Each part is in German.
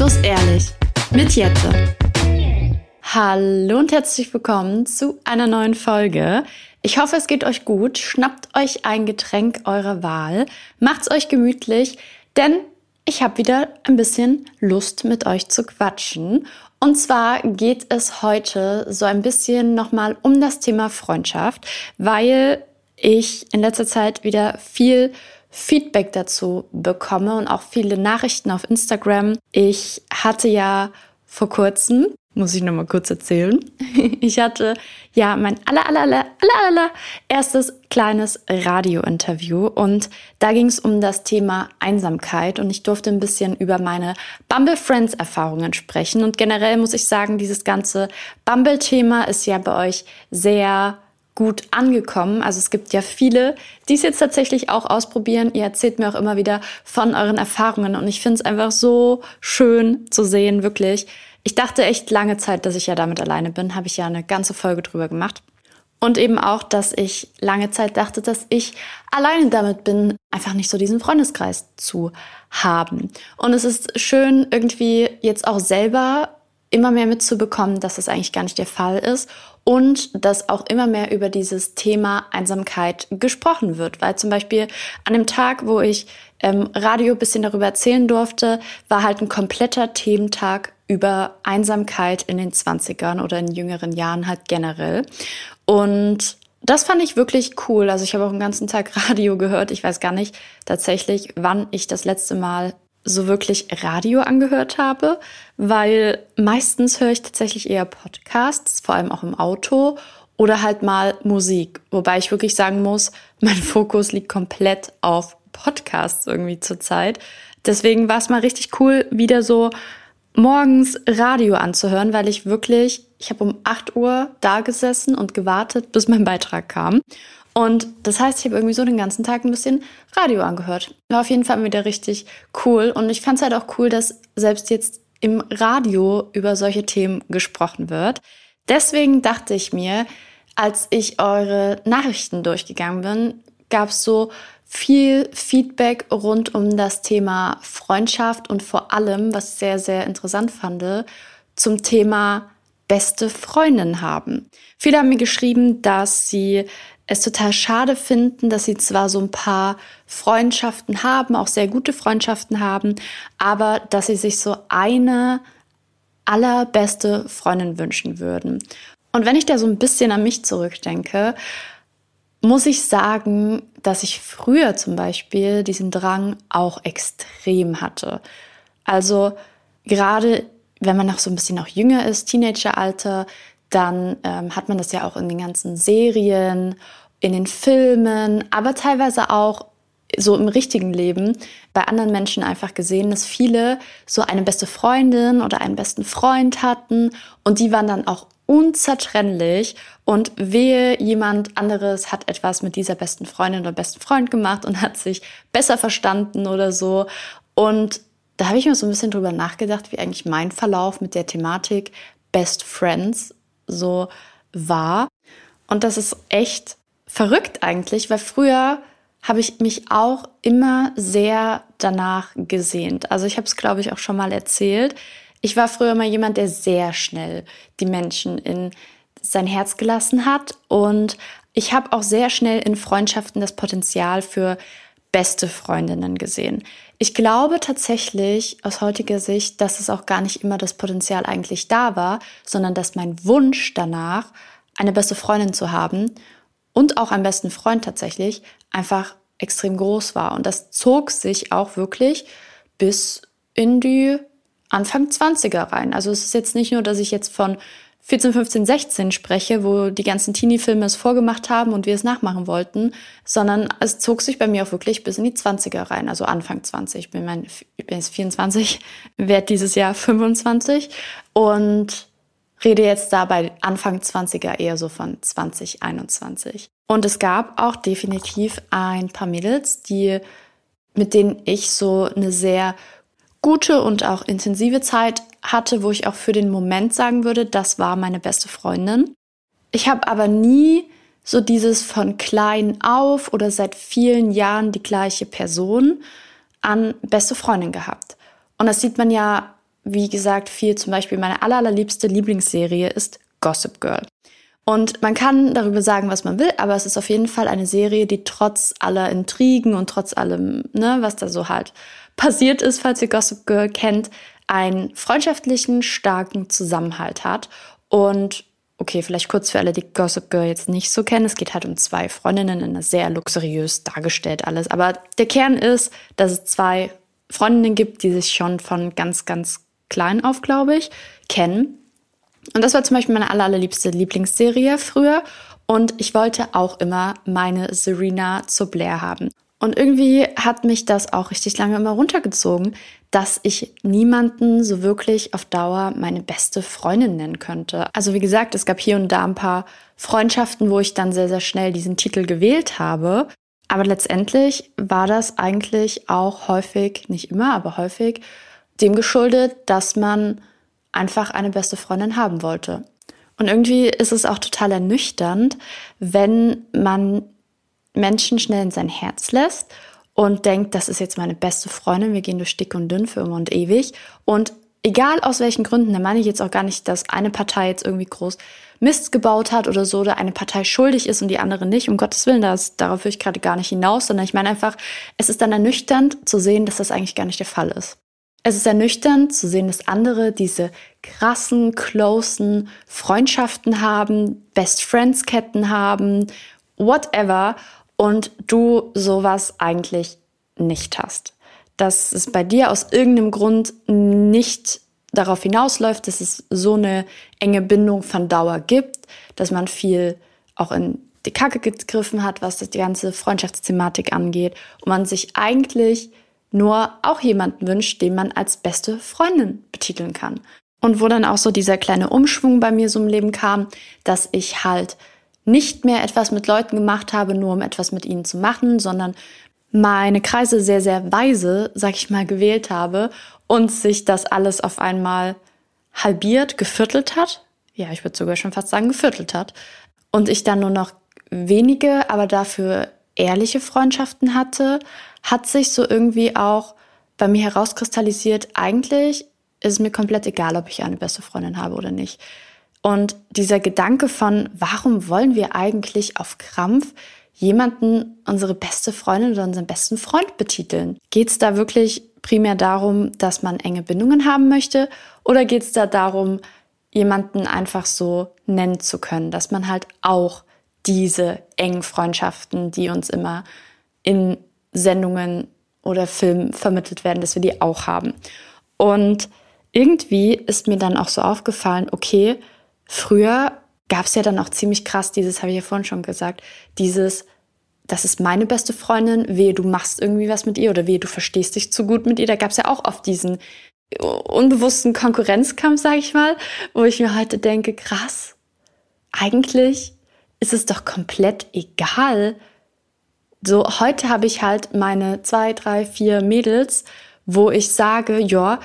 Restlos ehrlich mit Jette. Hallo und herzlich willkommen zu einer neuen Folge. Ich hoffe, es geht euch gut. Schnappt euch ein Getränk eurer Wahl, macht's euch gemütlich, denn ich habe wieder ein bisschen Lust mit euch zu quatschen. Und zwar geht es heute so ein bisschen nochmal um das Thema Freundschaft, weil ich in letzter Zeit wieder viel Feedback dazu bekomme und auch viele Nachrichten auf Instagram. Ich hatte ja vor kurzem, muss ich noch mal kurz erzählen, ich hatte ja mein aller, aller, aller, aller, aller erstes kleines Radiointerview und da ging es um das Thema Einsamkeit und ich durfte ein bisschen über meine Bumble Friends Erfahrungen sprechen und generell muss ich sagen, dieses ganze Bumble-Thema ist ja bei euch sehr gut angekommen. Also es gibt ja viele, die es jetzt tatsächlich auch ausprobieren. Ihr erzählt mir auch immer wieder von euren Erfahrungen und ich finde es einfach so schön zu sehen, wirklich. Ich dachte echt lange Zeit, dass ich ja damit alleine bin, habe ich ja eine ganze Folge drüber gemacht. Und eben auch, dass ich lange Zeit dachte, dass ich alleine damit bin, einfach nicht so diesen Freundeskreis zu haben. Und es ist schön, irgendwie jetzt auch selber immer mehr mitzubekommen, dass das eigentlich gar nicht der Fall ist und dass auch immer mehr über dieses Thema Einsamkeit gesprochen wird. Weil zum Beispiel an dem Tag, wo ich ähm, Radio bisschen darüber erzählen durfte, war halt ein kompletter Thementag über Einsamkeit in den 20ern oder in jüngeren Jahren halt generell. Und das fand ich wirklich cool. Also ich habe auch den ganzen Tag Radio gehört. Ich weiß gar nicht tatsächlich, wann ich das letzte Mal so wirklich Radio angehört habe, weil meistens höre ich tatsächlich eher Podcasts, vor allem auch im Auto oder halt mal Musik. Wobei ich wirklich sagen muss, mein Fokus liegt komplett auf Podcasts irgendwie zurzeit. Deswegen war es mal richtig cool, wieder so morgens Radio anzuhören, weil ich wirklich, ich habe um 8 Uhr da gesessen und gewartet, bis mein Beitrag kam. Und das heißt, ich habe irgendwie so den ganzen Tag ein bisschen Radio angehört. War auf jeden Fall wieder richtig cool. Und ich fand es halt auch cool, dass selbst jetzt im Radio über solche Themen gesprochen wird. Deswegen dachte ich mir, als ich eure Nachrichten durchgegangen bin, gab es so viel Feedback rund um das Thema Freundschaft und vor allem, was ich sehr, sehr interessant fand, zum Thema beste Freundin haben. Viele haben mir geschrieben, dass sie es total schade finden, dass sie zwar so ein paar Freundschaften haben, auch sehr gute Freundschaften haben, aber dass sie sich so eine allerbeste Freundin wünschen würden. Und wenn ich da so ein bisschen an mich zurückdenke, muss ich sagen, dass ich früher zum Beispiel diesen Drang auch extrem hatte. Also gerade wenn man noch so ein bisschen noch jünger ist, Teenageralter, dann ähm, hat man das ja auch in den ganzen Serien, in den Filmen, aber teilweise auch so im richtigen Leben bei anderen Menschen einfach gesehen, dass viele so eine beste Freundin oder einen besten Freund hatten und die waren dann auch unzertrennlich und wehe, jemand anderes hat etwas mit dieser besten Freundin oder besten Freund gemacht und hat sich besser verstanden oder so. Und da habe ich mir so ein bisschen drüber nachgedacht, wie eigentlich mein Verlauf mit der Thematik Best Friends so war. Und das ist echt verrückt eigentlich, weil früher habe ich mich auch immer sehr danach gesehnt. Also ich habe es, glaube ich, auch schon mal erzählt. Ich war früher mal jemand, der sehr schnell die Menschen in sein Herz gelassen hat. Und ich habe auch sehr schnell in Freundschaften das Potenzial für beste Freundinnen gesehen. Ich glaube tatsächlich aus heutiger Sicht, dass es auch gar nicht immer das Potenzial eigentlich da war, sondern dass mein Wunsch danach, eine beste Freundin zu haben und auch einen besten Freund tatsächlich, einfach extrem groß war. Und das zog sich auch wirklich bis in die Anfang 20er rein. Also es ist jetzt nicht nur, dass ich jetzt von 14, 15, 16 spreche, wo die ganzen Teenie-Filme es vorgemacht haben und wir es nachmachen wollten, sondern es zog sich bei mir auch wirklich bis in die 20er rein, also Anfang 20. Ich bin, mein, ich bin jetzt 24, werde dieses Jahr 25 und rede jetzt dabei Anfang 20er eher so von 2021. Und es gab auch definitiv ein paar Mädels, die, mit denen ich so eine sehr gute und auch intensive Zeit hatte, wo ich auch für den Moment sagen würde, das war meine beste Freundin. Ich habe aber nie so dieses von klein auf oder seit vielen Jahren die gleiche Person an beste Freundin gehabt. Und das sieht man ja wie gesagt, viel zum Beispiel meine allerliebste Lieblingsserie ist Gossip Girl. Und man kann darüber sagen, was man will, aber es ist auf jeden Fall eine Serie, die trotz aller Intrigen und trotz allem, ne, was da so halt passiert ist, falls ihr Gossip Girl kennt, einen freundschaftlichen, starken Zusammenhalt hat. Und okay, vielleicht kurz für alle, die Gossip Girl jetzt nicht so kennen. Es geht halt um zwei Freundinnen in einer sehr luxuriös dargestellt alles. Aber der Kern ist, dass es zwei Freundinnen gibt, die sich schon von ganz, ganz klein auf, glaube ich, kennen. Und das war zum Beispiel meine allerliebste Lieblingsserie früher. Und ich wollte auch immer meine Serena zur Blair haben. Und irgendwie hat mich das auch richtig lange immer runtergezogen, dass ich niemanden so wirklich auf Dauer meine beste Freundin nennen könnte. Also wie gesagt, es gab hier und da ein paar Freundschaften, wo ich dann sehr, sehr schnell diesen Titel gewählt habe. Aber letztendlich war das eigentlich auch häufig, nicht immer, aber häufig, dem geschuldet, dass man einfach eine beste Freundin haben wollte. Und irgendwie ist es auch total ernüchternd, wenn man Menschen schnell in sein Herz lässt und denkt, das ist jetzt meine beste Freundin, wir gehen durch dick und dünn für immer und ewig. Und egal aus welchen Gründen, da meine ich jetzt auch gar nicht, dass eine Partei jetzt irgendwie groß Mist gebaut hat oder so, oder eine Partei schuldig ist und die andere nicht. Um Gottes Willen, das, darauf will ich gerade gar nicht hinaus, sondern ich meine einfach, es ist dann ernüchternd zu sehen, dass das eigentlich gar nicht der Fall ist. Es ist ernüchternd zu sehen, dass andere diese krassen, closen Freundschaften haben, Best Friends Ketten haben, whatever und du sowas eigentlich nicht hast. Dass es bei dir aus irgendeinem Grund nicht darauf hinausläuft, dass es so eine enge Bindung von Dauer gibt, dass man viel auch in die Kacke gegriffen hat, was das die ganze Freundschaftsthematik angeht und man sich eigentlich nur auch jemanden wünscht, den man als beste Freundin betiteln kann. Und wo dann auch so dieser kleine Umschwung bei mir so im Leben kam, dass ich halt nicht mehr etwas mit Leuten gemacht habe, nur um etwas mit ihnen zu machen, sondern meine Kreise sehr, sehr weise, sag ich mal, gewählt habe und sich das alles auf einmal halbiert, geviertelt hat. Ja, ich würde sogar schon fast sagen, geviertelt hat. Und ich dann nur noch wenige, aber dafür ehrliche Freundschaften hatte, hat sich so irgendwie auch bei mir herauskristallisiert, eigentlich ist es mir komplett egal, ob ich eine beste Freundin habe oder nicht. Und dieser Gedanke von, warum wollen wir eigentlich auf Krampf jemanden unsere beste Freundin oder unseren besten Freund betiteln? Geht es da wirklich primär darum, dass man enge Bindungen haben möchte? Oder geht es da darum, jemanden einfach so nennen zu können, dass man halt auch diese engen Freundschaften, die uns immer in Sendungen oder Filmen vermittelt werden, dass wir die auch haben. Und irgendwie ist mir dann auch so aufgefallen, okay, Früher gab es ja dann auch ziemlich krass dieses, habe ich ja vorhin schon gesagt, dieses, das ist meine beste Freundin, wehe, du machst irgendwie was mit ihr oder wehe, du verstehst dich zu gut mit ihr. Da gab es ja auch oft diesen unbewussten Konkurrenzkampf, sage ich mal, wo ich mir heute denke, krass, eigentlich ist es doch komplett egal. So, heute habe ich halt meine zwei, drei, vier Mädels, wo ich sage, ja,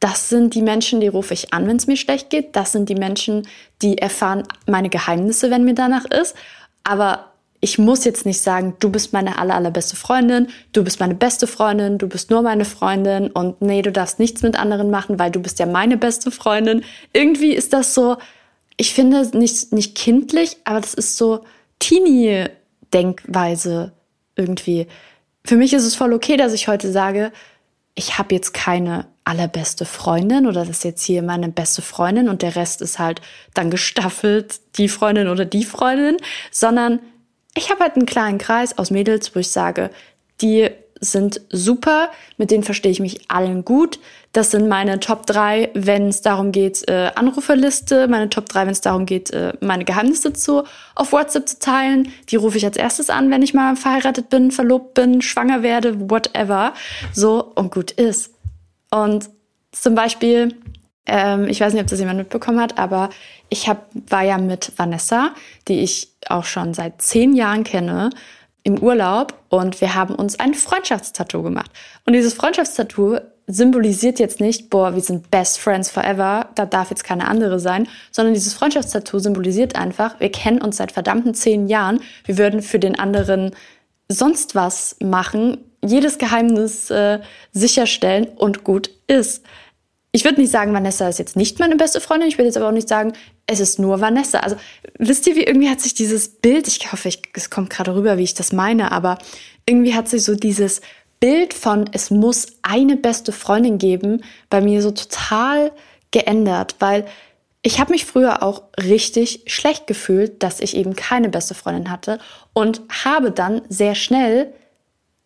das sind die Menschen, die rufe ich an, wenn es mir schlecht geht. Das sind die Menschen, die erfahren meine Geheimnisse, wenn mir danach ist. Aber ich muss jetzt nicht sagen, du bist meine aller, allerbeste Freundin, du bist meine beste Freundin, du bist nur meine Freundin und nee, du darfst nichts mit anderen machen, weil du bist ja meine beste Freundin. Irgendwie ist das so, ich finde nicht, nicht kindlich, aber das ist so Teenie-Denkweise irgendwie. Für mich ist es voll okay, dass ich heute sage, ich habe jetzt keine allerbeste Freundin oder das ist jetzt hier meine beste Freundin und der Rest ist halt dann gestaffelt die Freundin oder die Freundin, sondern ich habe halt einen kleinen Kreis aus Mädels, wo ich sage, die sind super, mit denen verstehe ich mich allen gut. Das sind meine Top 3, wenn es darum geht, äh, Anruferliste, meine Top 3, wenn es darum geht, äh, meine Geheimnisse zu, auf WhatsApp zu teilen. Die rufe ich als erstes an, wenn ich mal verheiratet bin, verlobt bin, schwanger werde, whatever. So und gut ist. Und zum Beispiel, ähm, ich weiß nicht, ob das jemand mitbekommen hat, aber ich hab, war ja mit Vanessa, die ich auch schon seit zehn Jahren kenne, im Urlaub und wir haben uns ein Freundschaftstattoo gemacht. Und dieses Freundschaftstattoo symbolisiert jetzt nicht, boah, wir sind best friends forever, da darf jetzt keine andere sein, sondern dieses Freundschaftstattoo symbolisiert einfach, wir kennen uns seit verdammten zehn Jahren, wir würden für den anderen sonst was machen, jedes Geheimnis äh, sicherstellen und gut ist. Ich würde nicht sagen, Vanessa ist jetzt nicht meine beste Freundin. Ich würde jetzt aber auch nicht sagen, es ist nur Vanessa. Also wisst ihr, wie irgendwie hat sich dieses Bild, ich hoffe, ich, es kommt gerade rüber, wie ich das meine, aber irgendwie hat sich so dieses Bild von, es muss eine beste Freundin geben, bei mir so total geändert, weil ich habe mich früher auch richtig schlecht gefühlt, dass ich eben keine beste Freundin hatte und habe dann sehr schnell,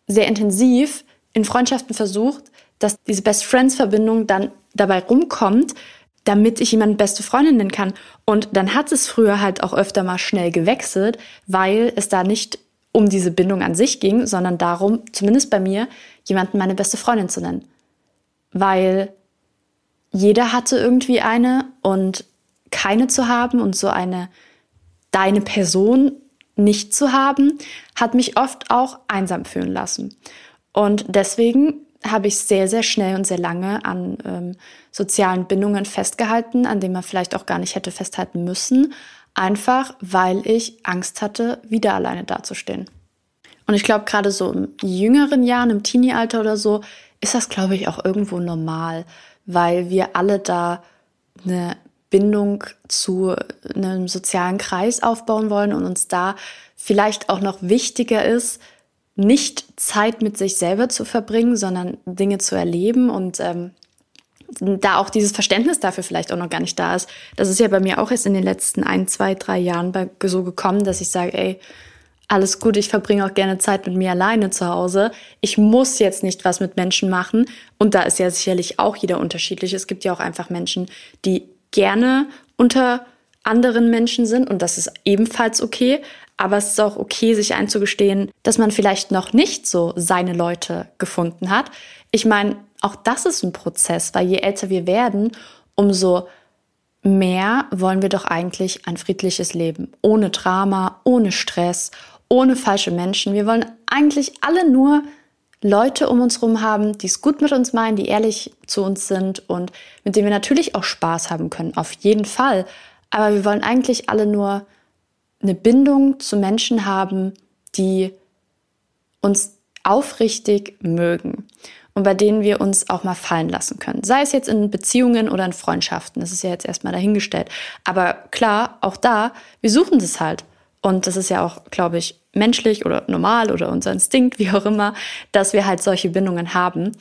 sehr intensiv in Freundschaften versucht, dass diese Best Friends Verbindung dann dabei rumkommt, damit ich jemanden beste Freundin nennen kann. Und dann hat es früher halt auch öfter mal schnell gewechselt, weil es da nicht um diese Bindung an sich ging, sondern darum, zumindest bei mir, jemanden meine beste Freundin zu nennen. Weil jeder hatte irgendwie eine und keine zu haben und so eine deine Person nicht zu haben, hat mich oft auch einsam fühlen lassen. Und deswegen habe ich sehr, sehr schnell und sehr lange an ähm, sozialen Bindungen festgehalten, an denen man vielleicht auch gar nicht hätte festhalten müssen, einfach weil ich Angst hatte, wieder alleine dazustehen. Und ich glaube, gerade so im jüngeren Jahren, im Teenie-Alter oder so, ist das, glaube ich, auch irgendwo normal, weil wir alle da eine Bindung zu einem sozialen Kreis aufbauen wollen und uns da vielleicht auch noch wichtiger ist, nicht Zeit mit sich selber zu verbringen, sondern Dinge zu erleben und ähm, da auch dieses Verständnis dafür vielleicht auch noch gar nicht da ist. Das ist ja bei mir auch erst in den letzten ein, zwei, drei Jahren bei, so gekommen, dass ich sage, ey, alles gut, ich verbringe auch gerne Zeit mit mir alleine zu Hause. Ich muss jetzt nicht was mit Menschen machen. Und da ist ja sicherlich auch jeder unterschiedlich. Es gibt ja auch einfach Menschen, die gerne unter anderen Menschen sind und das ist ebenfalls okay. Aber es ist auch okay, sich einzugestehen, dass man vielleicht noch nicht so seine Leute gefunden hat. Ich meine, auch das ist ein Prozess, weil je älter wir werden, umso mehr wollen wir doch eigentlich ein friedliches Leben. Ohne Drama, ohne Stress, ohne falsche Menschen. Wir wollen eigentlich alle nur Leute um uns herum haben, die es gut mit uns meinen, die ehrlich zu uns sind und mit denen wir natürlich auch Spaß haben können, auf jeden Fall. Aber wir wollen eigentlich alle nur eine Bindung zu Menschen haben, die uns aufrichtig mögen und bei denen wir uns auch mal fallen lassen können. Sei es jetzt in Beziehungen oder in Freundschaften, das ist ja jetzt erstmal dahingestellt. Aber klar, auch da, wir suchen das halt. Und das ist ja auch, glaube ich, menschlich oder normal oder unser Instinkt, wie auch immer, dass wir halt solche Bindungen haben.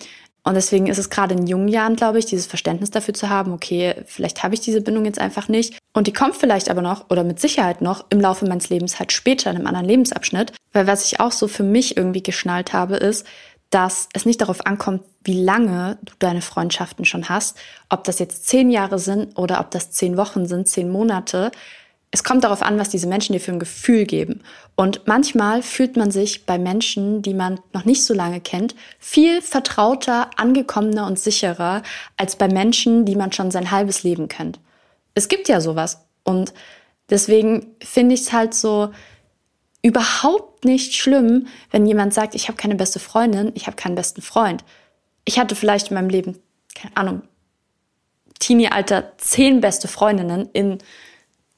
Und deswegen ist es gerade in jungen Jahren, glaube ich, dieses Verständnis dafür zu haben, okay, vielleicht habe ich diese Bindung jetzt einfach nicht. Und die kommt vielleicht aber noch oder mit Sicherheit noch im Laufe meines Lebens halt später in einem anderen Lebensabschnitt. Weil was ich auch so für mich irgendwie geschnallt habe, ist, dass es nicht darauf ankommt, wie lange du deine Freundschaften schon hast, ob das jetzt zehn Jahre sind oder ob das zehn Wochen sind, zehn Monate, es kommt darauf an, was diese Menschen dir für ein Gefühl geben. Und manchmal fühlt man sich bei Menschen, die man noch nicht so lange kennt, viel vertrauter, angekommener und sicherer als bei Menschen, die man schon sein halbes Leben kennt. Es gibt ja sowas. Und deswegen finde ich es halt so überhaupt nicht schlimm, wenn jemand sagt, ich habe keine beste Freundin, ich habe keinen besten Freund. Ich hatte vielleicht in meinem Leben, keine Ahnung, Teenie-Alter zehn beste Freundinnen in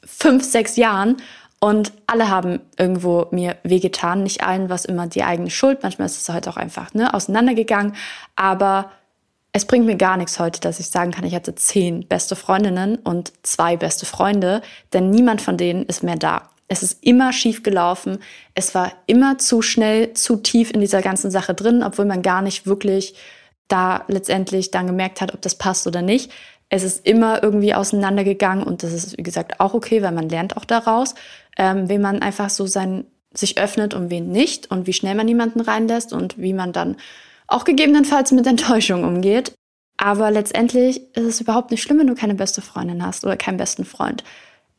fünf, sechs Jahren und alle haben irgendwo mir wehgetan. Nicht allen war es immer die eigene Schuld. Manchmal ist es halt auch einfach ne, auseinandergegangen. Aber es bringt mir gar nichts heute, dass ich sagen kann, ich hatte zehn beste Freundinnen und zwei beste Freunde, denn niemand von denen ist mehr da. Es ist immer schief gelaufen. Es war immer zu schnell, zu tief in dieser ganzen Sache drin, obwohl man gar nicht wirklich da letztendlich dann gemerkt hat, ob das passt oder nicht. Es ist immer irgendwie auseinandergegangen und das ist, wie gesagt, auch okay, weil man lernt auch daraus, ähm, wie man einfach so sein, sich öffnet und wen nicht und wie schnell man jemanden reinlässt und wie man dann auch gegebenenfalls mit Enttäuschung umgeht. Aber letztendlich ist es überhaupt nicht schlimm, wenn du keine beste Freundin hast oder keinen besten Freund.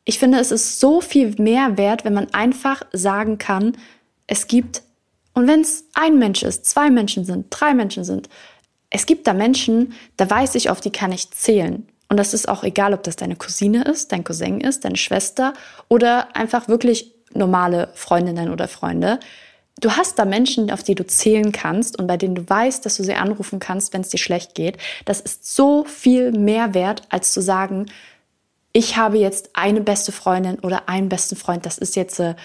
Ich finde, es ist so viel mehr wert, wenn man einfach sagen kann, es gibt, und wenn es ein Mensch ist, zwei Menschen sind, drei Menschen sind, es gibt da Menschen, da weiß ich, auf die kann ich zählen. Und das ist auch egal, ob das deine Cousine ist, dein Cousin ist, deine Schwester oder einfach wirklich normale Freundinnen oder Freunde. Du hast da Menschen, auf die du zählen kannst und bei denen du weißt, dass du sie anrufen kannst, wenn es dir schlecht geht. Das ist so viel mehr wert, als zu sagen, ich habe jetzt eine beste Freundin oder einen besten Freund. Das ist jetzt, äh,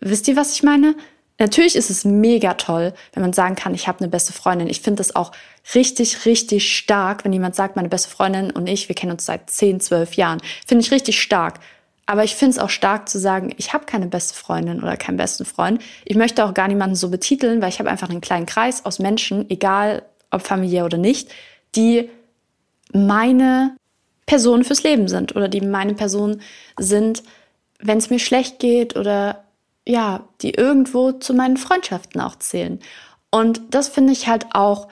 wisst ihr, was ich meine? Natürlich ist es mega toll, wenn man sagen kann, ich habe eine beste Freundin. Ich finde das auch richtig, richtig stark, wenn jemand sagt, meine beste Freundin und ich, wir kennen uns seit 10, 12 Jahren. Finde ich richtig stark. Aber ich finde es auch stark zu sagen, ich habe keine beste Freundin oder keinen besten Freund. Ich möchte auch gar niemanden so betiteln, weil ich habe einfach einen kleinen Kreis aus Menschen, egal ob familiär oder nicht, die meine Person fürs Leben sind oder die meine Person sind, wenn es mir schlecht geht oder ja, die irgendwo zu meinen Freundschaften auch zählen. Und das finde ich halt auch,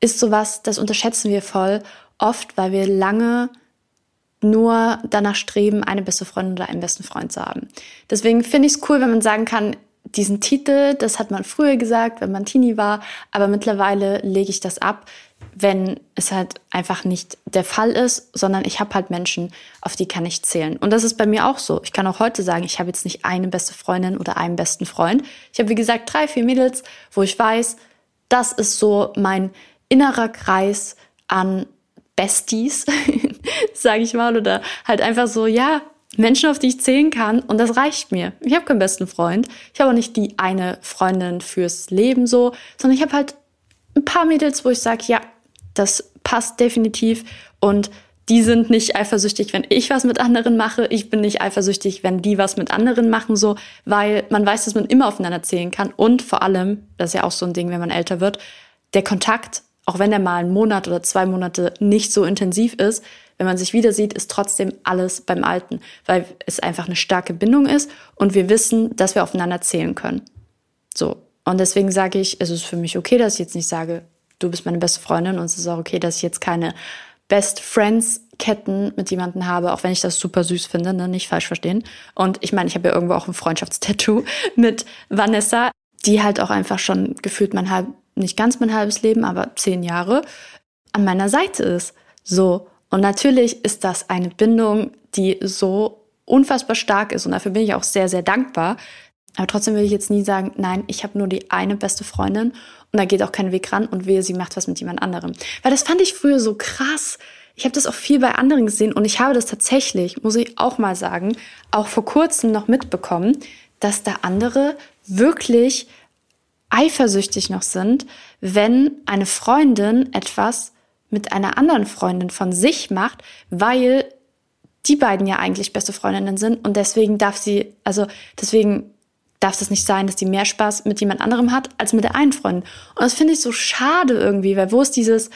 ist sowas, das unterschätzen wir voll oft, weil wir lange nur danach streben, eine beste Freundin oder einen besten Freund zu haben. Deswegen finde ich es cool, wenn man sagen kann, diesen Titel, das hat man früher gesagt, wenn man Teenie war, aber mittlerweile lege ich das ab, wenn es halt einfach nicht der Fall ist, sondern ich habe halt Menschen, auf die kann ich zählen. Und das ist bei mir auch so. Ich kann auch heute sagen, ich habe jetzt nicht eine beste Freundin oder einen besten Freund. Ich habe, wie gesagt, drei, vier Mädels, wo ich weiß, das ist so mein innerer Kreis an Besties, sage ich mal, oder halt einfach so, ja, Menschen, auf die ich zählen kann und das reicht mir. Ich habe keinen besten Freund. Ich habe auch nicht die eine Freundin fürs Leben so, sondern ich habe halt ein paar Mädels, wo ich sage, ja, das passt definitiv und die sind nicht eifersüchtig, wenn ich was mit anderen mache. Ich bin nicht eifersüchtig, wenn die was mit anderen machen, so, weil man weiß, dass man immer aufeinander zählen kann. Und vor allem, das ist ja auch so ein Ding, wenn man älter wird, der Kontakt, auch wenn der mal einen Monat oder zwei Monate nicht so intensiv ist, wenn man sich wieder sieht, ist trotzdem alles beim Alten, weil es einfach eine starke Bindung ist und wir wissen, dass wir aufeinander zählen können. So. Und deswegen sage ich, es ist für mich okay, dass ich jetzt nicht sage, du bist meine beste Freundin und es ist auch okay, dass ich jetzt keine Best Friends Ketten mit jemandem habe, auch wenn ich das super süß finde, ne? nicht falsch verstehen. Und ich meine, ich habe ja irgendwo auch ein Freundschaftstattoo mit Vanessa, die halt auch einfach schon gefühlt mein halb, nicht ganz mein halbes Leben, aber zehn Jahre an meiner Seite ist. So. Und natürlich ist das eine Bindung, die so unfassbar stark ist und dafür bin ich auch sehr, sehr dankbar. Aber trotzdem will ich jetzt nie sagen, nein, ich habe nur die eine beste Freundin und da geht auch kein Weg ran und wehe, sie macht was mit jemand anderem. Weil das fand ich früher so krass. Ich habe das auch viel bei anderen gesehen und ich habe das tatsächlich, muss ich auch mal sagen, auch vor kurzem noch mitbekommen, dass da andere wirklich eifersüchtig noch sind, wenn eine Freundin etwas mit einer anderen Freundin von sich macht, weil die beiden ja eigentlich beste Freundinnen sind und deswegen darf sie, also deswegen darf es nicht sein, dass die mehr Spaß mit jemand anderem hat als mit der einen Freundin. Und das finde ich so schade irgendwie, weil wo ist dieses,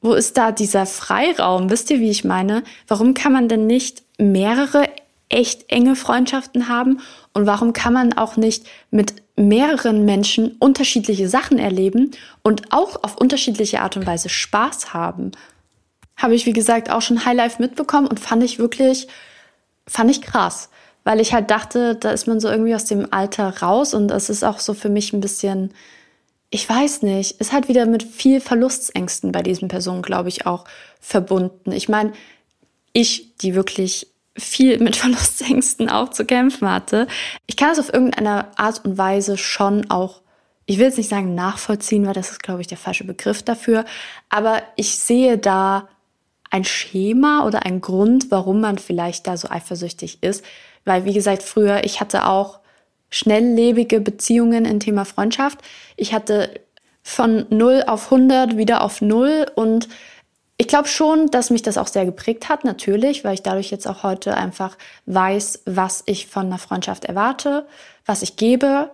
wo ist da dieser Freiraum? Wisst ihr, wie ich meine? Warum kann man denn nicht mehrere echt enge Freundschaften haben? Und warum kann man auch nicht mit mehreren Menschen unterschiedliche Sachen erleben und auch auf unterschiedliche Art und Weise Spaß haben? Habe ich, wie gesagt, auch schon Highlife mitbekommen und fand ich wirklich, fand ich krass. Weil ich halt dachte, da ist man so irgendwie aus dem Alter raus und es ist auch so für mich ein bisschen, ich weiß nicht, ist halt wieder mit viel Verlustängsten bei diesen Personen, glaube ich, auch verbunden. Ich meine, ich, die wirklich viel mit Verlustängsten auch zu kämpfen hatte. Ich kann es auf irgendeine Art und Weise schon auch, ich will jetzt nicht sagen nachvollziehen, weil das ist, glaube ich, der falsche Begriff dafür, aber ich sehe da ein Schema oder ein Grund, warum man vielleicht da so eifersüchtig ist. Weil, wie gesagt, früher, ich hatte auch schnelllebige Beziehungen im Thema Freundschaft. Ich hatte von 0 auf 100 wieder auf 0 und ich glaube schon, dass mich das auch sehr geprägt hat, natürlich, weil ich dadurch jetzt auch heute einfach weiß, was ich von einer Freundschaft erwarte, was ich gebe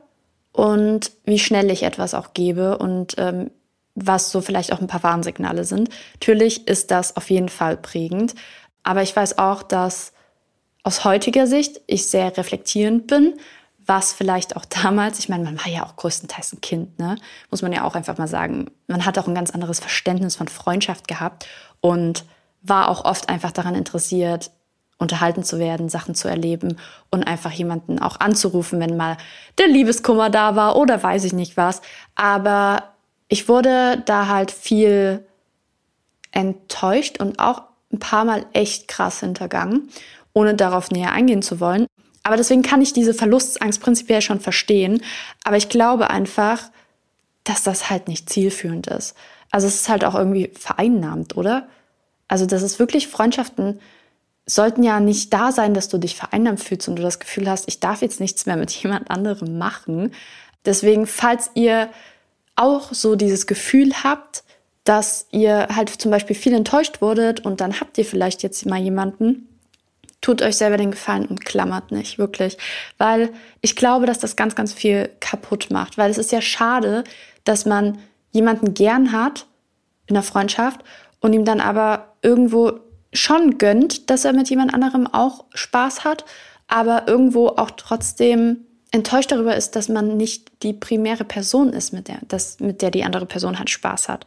und wie schnell ich etwas auch gebe und ähm, was so vielleicht auch ein paar Warnsignale sind. Natürlich ist das auf jeden Fall prägend, aber ich weiß auch, dass aus heutiger Sicht ich sehr reflektierend bin was vielleicht auch damals, ich meine, man war ja auch größtenteils ein Kind, ne? muss man ja auch einfach mal sagen. Man hat auch ein ganz anderes Verständnis von Freundschaft gehabt und war auch oft einfach daran interessiert, unterhalten zu werden, Sachen zu erleben und einfach jemanden auch anzurufen, wenn mal der Liebeskummer da war oder weiß ich nicht was. Aber ich wurde da halt viel enttäuscht und auch ein paar Mal echt krass hintergangen, ohne darauf näher eingehen zu wollen. Aber deswegen kann ich diese Verlustsangst prinzipiell schon verstehen. Aber ich glaube einfach, dass das halt nicht zielführend ist. Also es ist halt auch irgendwie vereinnahmt, oder? Also das ist wirklich Freundschaften sollten ja nicht da sein, dass du dich vereinnahmt fühlst und du das Gefühl hast, ich darf jetzt nichts mehr mit jemand anderem machen. Deswegen, falls ihr auch so dieses Gefühl habt, dass ihr halt zum Beispiel viel enttäuscht wurdet und dann habt ihr vielleicht jetzt mal jemanden, tut euch selber den Gefallen und klammert nicht, wirklich. Weil ich glaube, dass das ganz, ganz viel kaputt macht. Weil es ist ja schade, dass man jemanden gern hat in der Freundschaft und ihm dann aber irgendwo schon gönnt, dass er mit jemand anderem auch Spaß hat, aber irgendwo auch trotzdem enttäuscht darüber ist, dass man nicht die primäre Person ist, mit der, das, mit der die andere Person halt Spaß hat.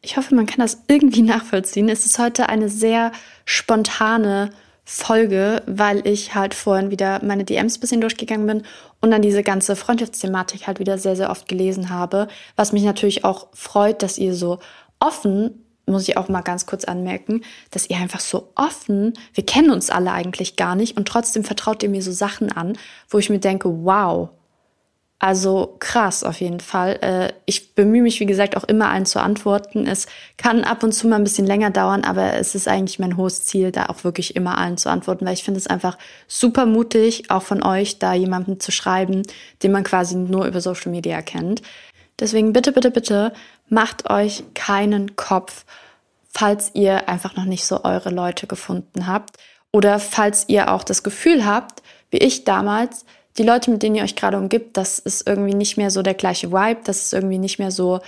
Ich hoffe, man kann das irgendwie nachvollziehen. Es ist heute eine sehr spontane Folge, weil ich halt vorhin wieder meine DMs bisschen durchgegangen bin und dann diese ganze Freundschaftsthematik halt wieder sehr, sehr oft gelesen habe. Was mich natürlich auch freut, dass ihr so offen, muss ich auch mal ganz kurz anmerken, dass ihr einfach so offen, wir kennen uns alle eigentlich gar nicht und trotzdem vertraut ihr mir so Sachen an, wo ich mir denke, wow, also krass auf jeden Fall. Äh, ich bemühe mich, wie gesagt, auch immer allen zu antworten. Es kann ab und zu mal ein bisschen länger dauern, aber es ist eigentlich mein hohes Ziel, da auch wirklich immer allen zu antworten, weil ich finde es einfach super mutig, auch von euch, da jemanden zu schreiben, den man quasi nur über Social Media kennt. Deswegen bitte, bitte, bitte macht euch keinen Kopf, falls ihr einfach noch nicht so eure Leute gefunden habt oder falls ihr auch das Gefühl habt, wie ich damals, die Leute, mit denen ihr euch gerade umgibt, das ist irgendwie nicht mehr so der gleiche Vibe, das ist irgendwie nicht mehr so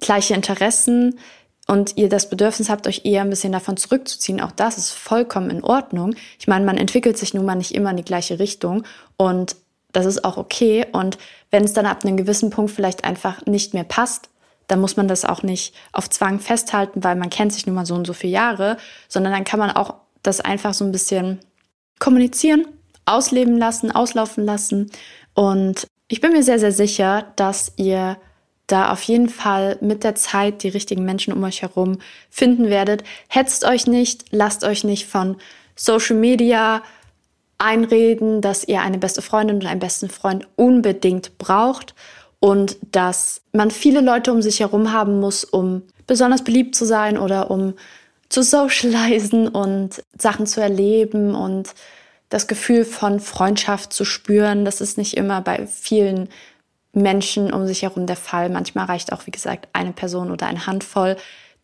gleiche Interessen und ihr das Bedürfnis habt, euch eher ein bisschen davon zurückzuziehen. Auch das ist vollkommen in Ordnung. Ich meine, man entwickelt sich nun mal nicht immer in die gleiche Richtung und das ist auch okay. Und wenn es dann ab einem gewissen Punkt vielleicht einfach nicht mehr passt, dann muss man das auch nicht auf Zwang festhalten, weil man kennt sich nun mal so und so viele Jahre, sondern dann kann man auch das einfach so ein bisschen kommunizieren ausleben lassen, auslaufen lassen. Und ich bin mir sehr, sehr sicher, dass ihr da auf jeden Fall mit der Zeit die richtigen Menschen um euch herum finden werdet. Hetzt euch nicht, lasst euch nicht von Social Media einreden, dass ihr eine beste Freundin oder einen besten Freund unbedingt braucht und dass man viele Leute um sich herum haben muss, um besonders beliebt zu sein oder um zu socialisen und Sachen zu erleben und das Gefühl von Freundschaft zu spüren. Das ist nicht immer bei vielen Menschen um sich herum der Fall. Manchmal reicht auch, wie gesagt, eine Person oder eine Handvoll,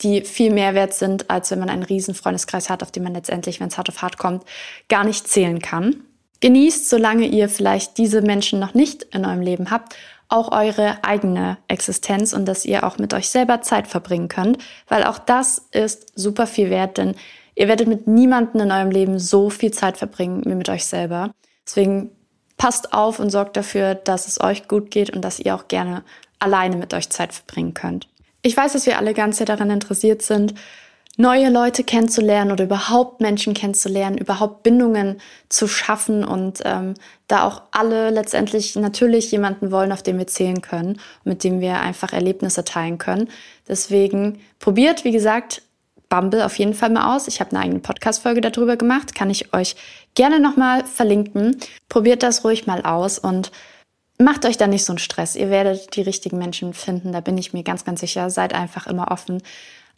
die viel mehr wert sind, als wenn man einen riesen Freundeskreis hat, auf den man letztendlich, wenn es hart auf hart kommt, gar nicht zählen kann. Genießt, solange ihr vielleicht diese Menschen noch nicht in eurem Leben habt, auch eure eigene Existenz und dass ihr auch mit euch selber Zeit verbringen könnt, weil auch das ist super viel wert, denn Ihr werdet mit niemandem in eurem Leben so viel Zeit verbringen wie mit euch selber. Deswegen passt auf und sorgt dafür, dass es euch gut geht und dass ihr auch gerne alleine mit euch Zeit verbringen könnt. Ich weiß, dass wir alle ganz sehr daran interessiert sind, neue Leute kennenzulernen oder überhaupt Menschen kennenzulernen, überhaupt Bindungen zu schaffen und ähm, da auch alle letztendlich natürlich jemanden wollen, auf den wir zählen können, mit dem wir einfach Erlebnisse teilen können. Deswegen probiert, wie gesagt, Bumble auf jeden Fall mal aus. Ich habe eine eigene Podcast-Folge darüber gemacht, kann ich euch gerne nochmal verlinken. Probiert das ruhig mal aus und macht euch da nicht so einen Stress. Ihr werdet die richtigen Menschen finden, da bin ich mir ganz, ganz sicher. Seid einfach immer offen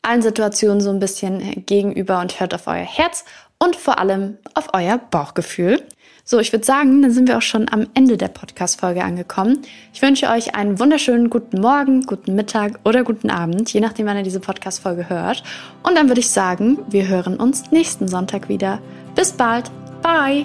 allen Situationen so ein bisschen gegenüber und hört auf euer Herz und vor allem auf euer Bauchgefühl. So, ich würde sagen, dann sind wir auch schon am Ende der Podcast-Folge angekommen. Ich wünsche euch einen wunderschönen guten Morgen, guten Mittag oder guten Abend, je nachdem, wann ihr diese Podcast-Folge hört. Und dann würde ich sagen, wir hören uns nächsten Sonntag wieder. Bis bald. Bye.